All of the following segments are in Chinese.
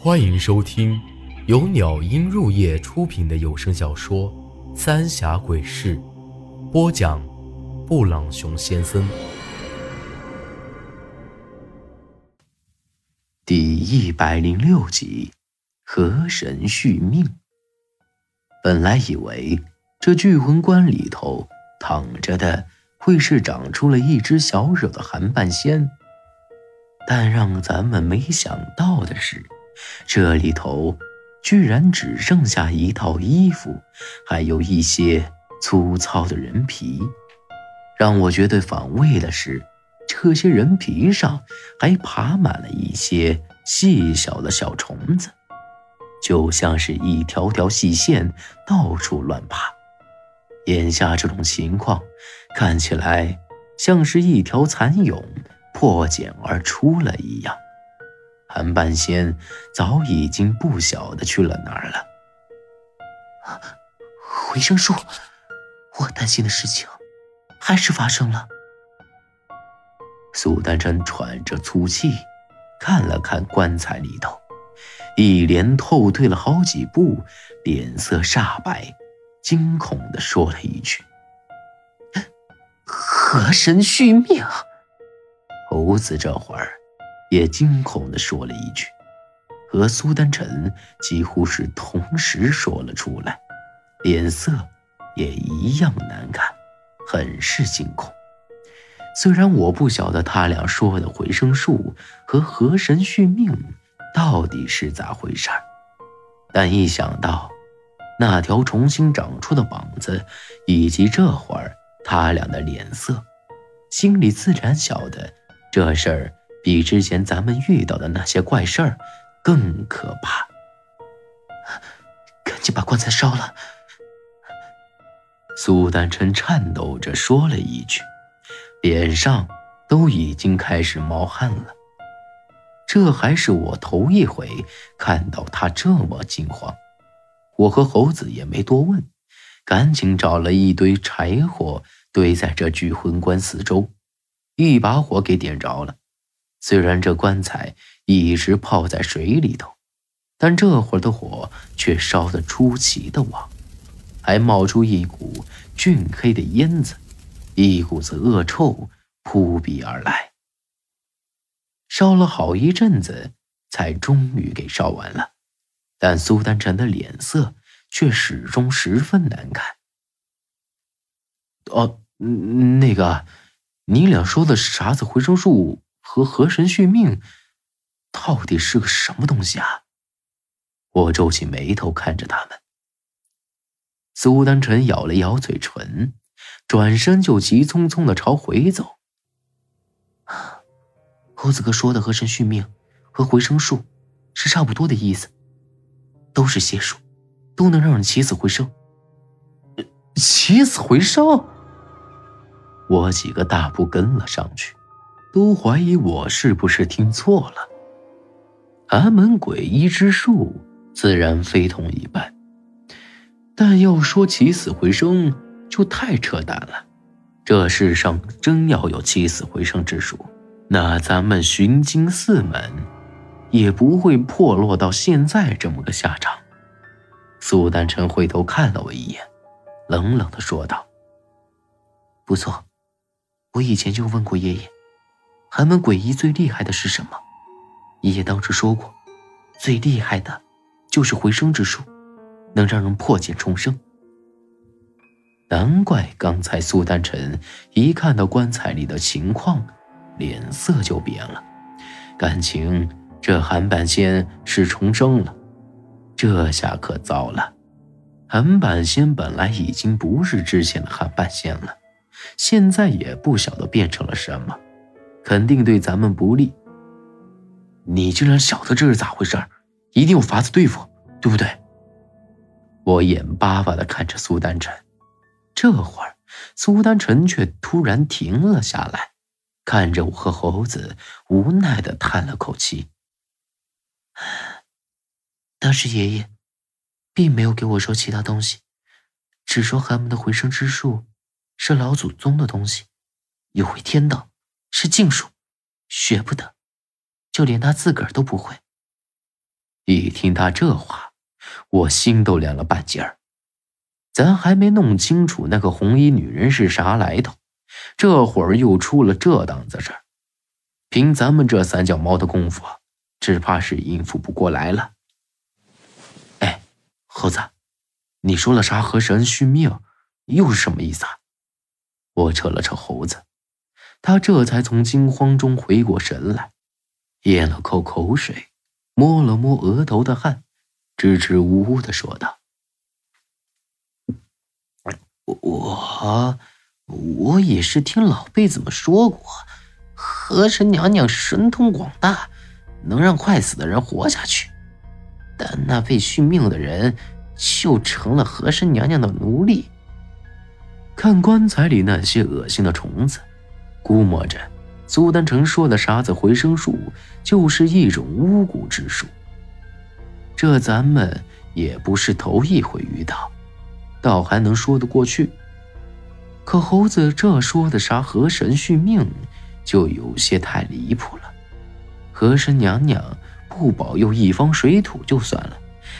欢迎收听由鸟音入夜出品的有声小说《三峡鬼事》，播讲：布朗熊先生。第一百零六集，河神续命。本来以为这聚魂棺里头躺着的会是长出了一只小手的韩半仙，但让咱们没想到的是。这里头居然只剩下一套衣服，还有一些粗糙的人皮。让我觉得反胃的是，这些人皮上还爬满了一些细小的小虫子，就像是一条条细线到处乱爬。眼下这种情况，看起来像是一条蚕蛹破茧而出了一样。韩半仙早已经不晓得去了哪儿了。回声术，我担心的事情还是发生了。苏丹真喘着粗气，看了看棺材里头，一连后退了好几步，脸色煞白，惊恐地说了一句：“河神续命。”猴子这会儿。也惊恐地说了一句，和苏丹臣几乎是同时说了出来，脸色也一样难看，很是惊恐。虽然我不晓得他俩说的回声术和河神续命到底是咋回事儿，但一想到那条重新长出的膀子，以及这会儿他俩的脸色，心里自然晓得这事儿。比之前咱们遇到的那些怪事儿更可怕。赶紧把棺材烧了！苏丹琛颤抖着说了一句，脸上都已经开始冒汗了。这还是我头一回看到他这么惊慌。我和猴子也没多问，赶紧找了一堆柴火堆在这具魂棺四周，一把火给点着了。虽然这棺材一直泡在水里头，但这会儿的火却烧得出奇的旺，还冒出一股俊黑的烟子，一股子恶臭扑鼻而来。烧了好一阵子，才终于给烧完了，但苏丹臣的脸色却始终十分难看。哦，那个，你俩说的啥子回声术？和河神续命，到底是个什么东西啊？我皱起眉头看着他们。苏丹臣咬了咬嘴唇，转身就急匆匆的朝回走。猴子哥说的河神续命和回声术是差不多的意思，都是邪术，都能让人起死回生。起死回生！我几个大步跟了上去。都怀疑我是不是听错了。寒门鬼医之术自然非同一般，但要说起死回生，就太扯淡了。这世上真要有起死回生之术，那咱们寻经四门也不会破落到现在这么个下场。苏丹臣回头看了我一眼，冷冷的说道：“不错，我以前就问过爷爷。”寒门鬼医最厉害的是什么？爷爷当时说过，最厉害的，就是回生之术，能让人破茧重生。难怪刚才苏丹臣一看到棺材里的情况，脸色就变了。感情这韩半仙是重生了，这下可糟了。韩半仙本来已经不是之前的韩半仙了，现在也不晓得变成了什么。肯定对咱们不利。你竟然晓得这是咋回事一定有法子对付，对不对？我眼巴巴的看着苏丹晨，这会儿苏丹晨却突然停了下来，看着我和猴子，无奈的叹了口气。当时爷爷并没有给我说其他东西，只说寒门的回生之术是老祖宗的东西，有回天道。是禁术，学不得，就连他自个儿都不会。一听他这话，我心都凉了半截儿。咱还没弄清楚那个红衣女人是啥来头，这会儿又出了这档子事儿，凭咱们这三脚猫的功夫，只怕是应付不过来了。哎，猴子，你说了啥河神续命，又是什么意思啊？我扯了扯猴子，他这才从惊慌中回过神来，咽了口口水。摸了摸额头的汗，支支吾吾的说道：“我，我也是听老辈子们说过，河神娘娘神通广大，能让快死的人活下去。但那被续命的人，就成了河神娘娘的奴隶。看棺材里那些恶心的虫子，估摸着。”苏丹成说的啥子回生术就是一种巫蛊之术，这咱们也不是头一回遇到，倒还能说得过去。可猴子这说的啥河神续命，就有些太离谱了。河神娘娘不保佑一方水土就算了，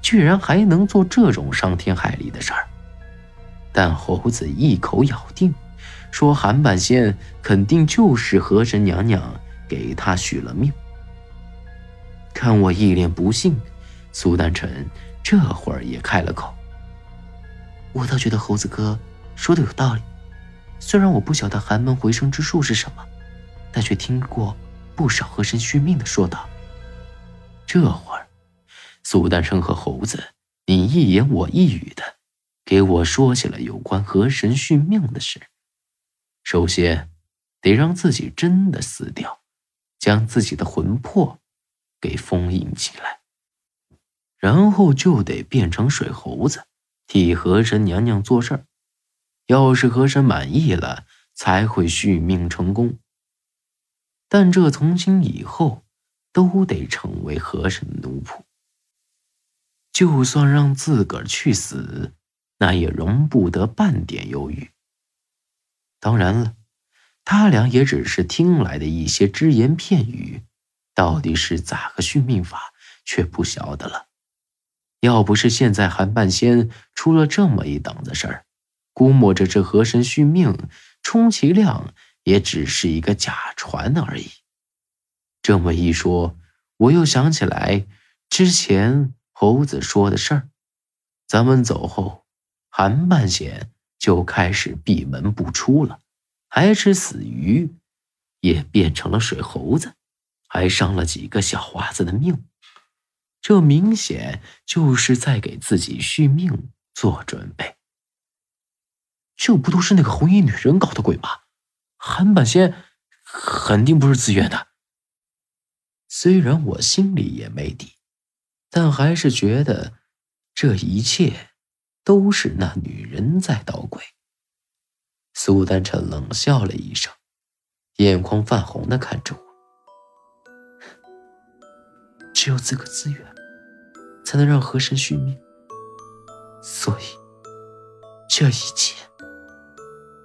居然还能做这种伤天害理的事儿。但猴子一口咬定。说韩半仙肯定就是河神娘娘给他许了命。看我一脸不信，苏丹臣这会儿也开了口：“我倒觉得猴子哥说的有道理。虽然我不晓得寒门回生之术是什么，但却听过不少河神续命的说道。”这会儿，苏丹臣和猴子你一言我一语的给我说起了有关河神续命的事。首先，得让自己真的死掉，将自己的魂魄给封印起来，然后就得变成水猴子，替河神娘娘做事儿。要是河神满意了，才会续命成功。但这从今以后都得成为河神的奴仆。就算让自个儿去死，那也容不得半点犹豫。当然了，他俩也只是听来的一些只言片语，到底是咋个续命法，却不晓得了。要不是现在韩半仙出了这么一档子事儿，估摸着这河神续命，充其量也只是一个假传而已。这么一说，我又想起来之前猴子说的事儿，咱们走后，韩半仙。就开始闭门不出了，还吃死鱼，也变成了水猴子，还伤了几个小娃子的命。这明显就是在给自己续命做准备。这不都是那个红衣女人搞的鬼吗？韩半仙肯定不是自愿的。虽然我心里也没底，但还是觉得这一切。都是那女人在捣鬼。苏丹臣冷笑了一声，眼眶泛红的看着我。只有自个自愿，才能让河神续命。所以，这一切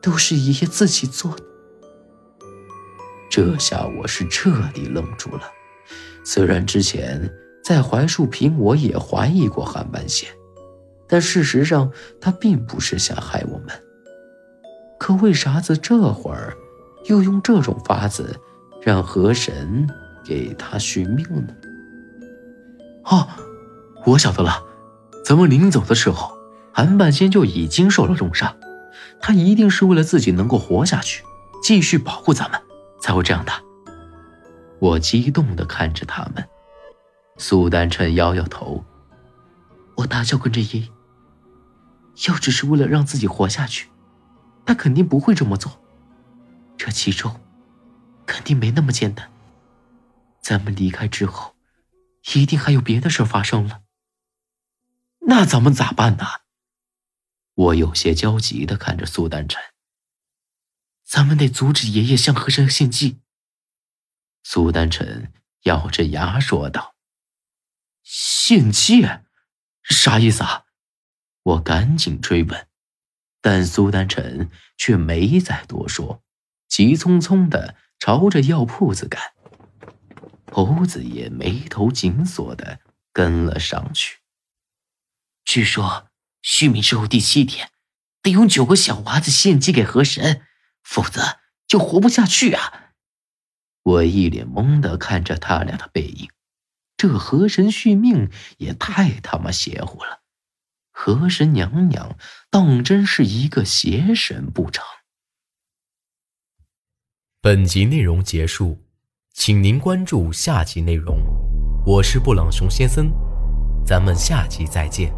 都是爷爷自己做的。这下我是彻底愣住了。虽然之前在槐树坪，我也怀疑过韩半仙。但事实上，他并不是想害我们。可为啥子这会儿又用这种法子让河神给他续命呢？哦，我晓得了，咱们临走的时候，韩半仙就已经受了重伤，他一定是为了自己能够活下去，继续保护咱们，才会这样的。我激动地看着他们，苏丹臣摇摇头，我大叫跟着爷要只是为了让自己活下去，他肯定不会这么做。这其中肯定没那么简单。咱们离开之后，一定还有别的事发生了。那咱们咋办呢？我有些焦急的看着苏丹晨。咱们得阻止爷爷向河神献祭。苏丹晨咬着牙说道：“献祭？啥意思啊？”我赶紧追问，但苏丹臣却没再多说，急匆匆的朝着药铺子赶。猴子也眉头紧锁的跟了上去。据说续命之后第七天，得用九个小娃子献祭给河神，否则就活不下去啊！我一脸懵的看着他俩的背影，这河神续命也太他妈邪乎了！河神娘娘当真是一个邪神不成？本集内容结束，请您关注下集内容。我是布朗熊先生，咱们下集再见。